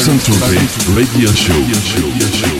Saint-Tropez Radio Show. para el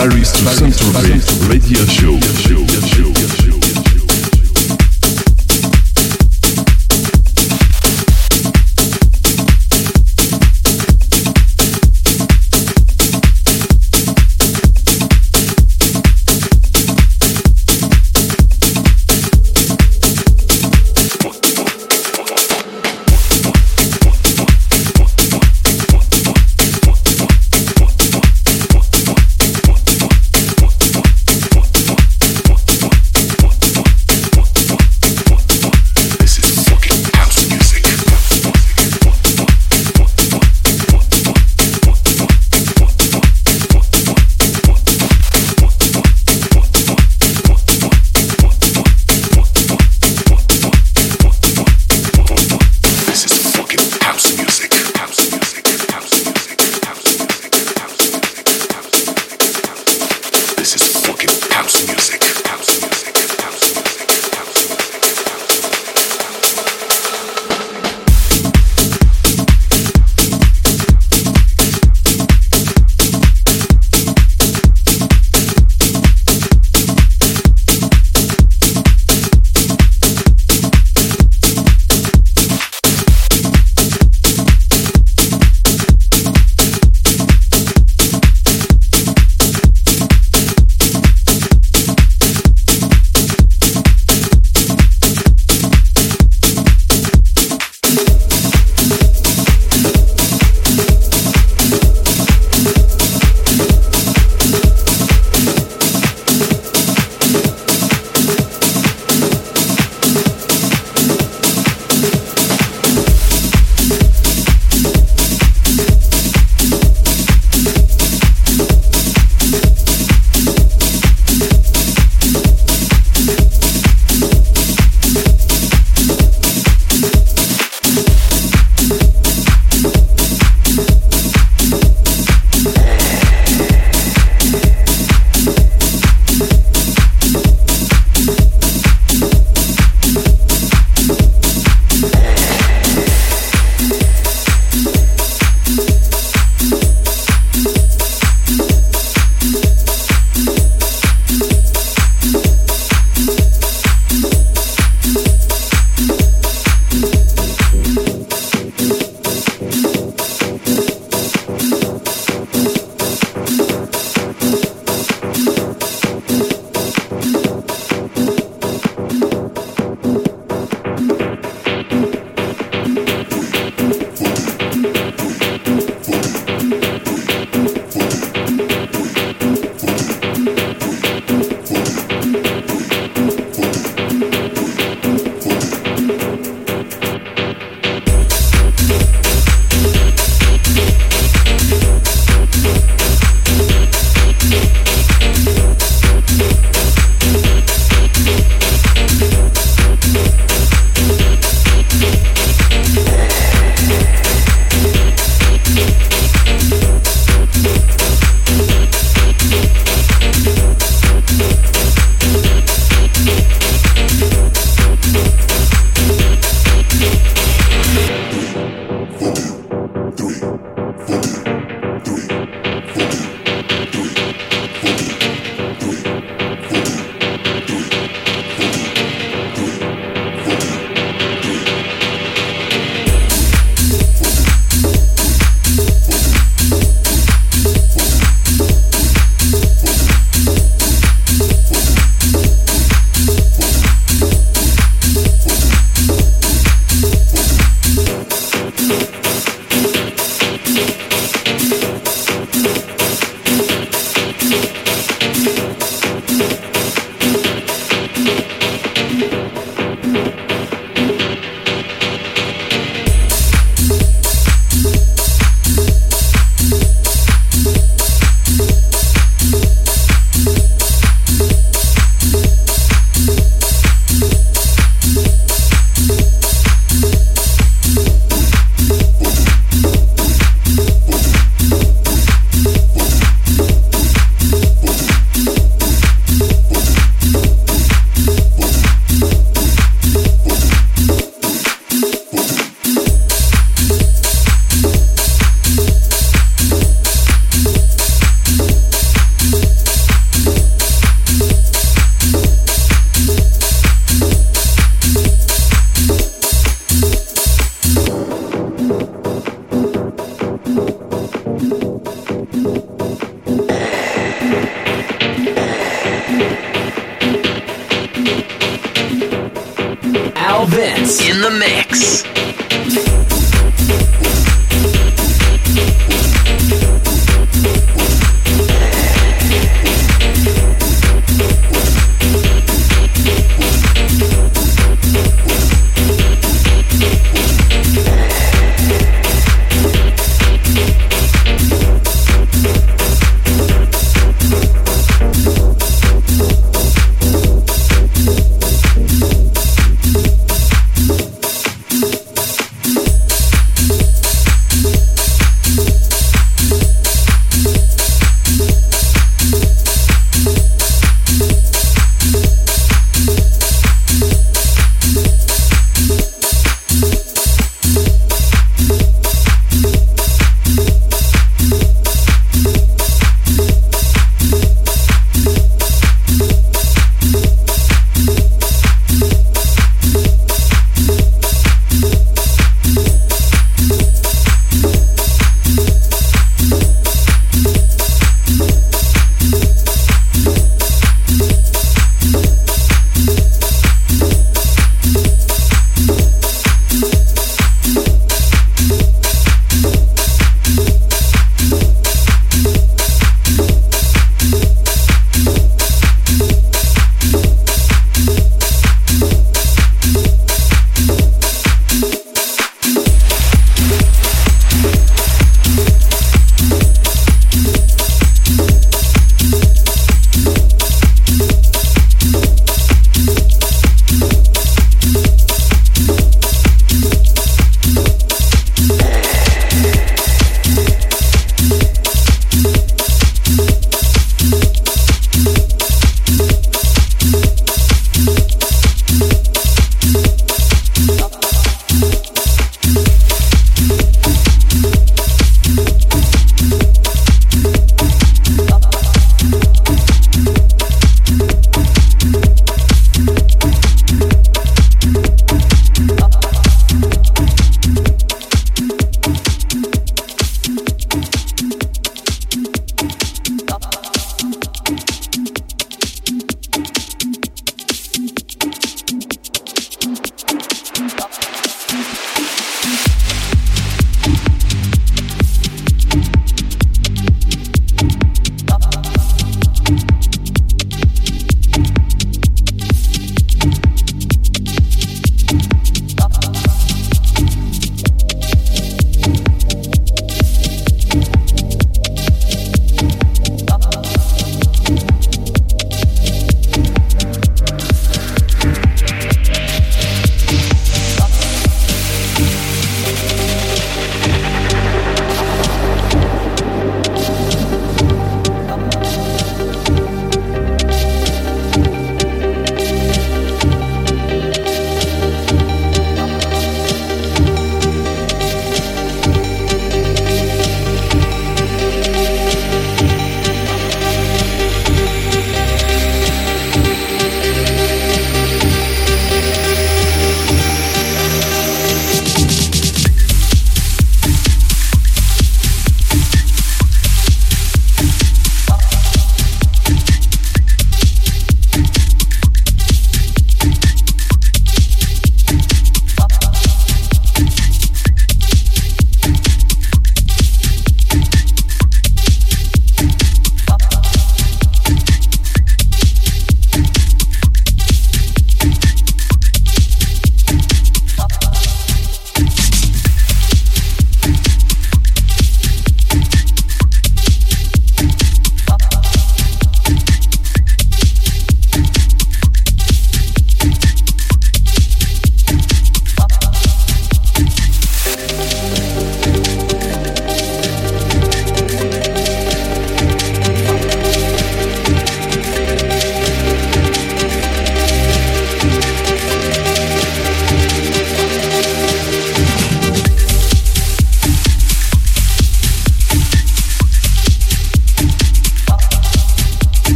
Paris to Central Bay Radio Show. show, show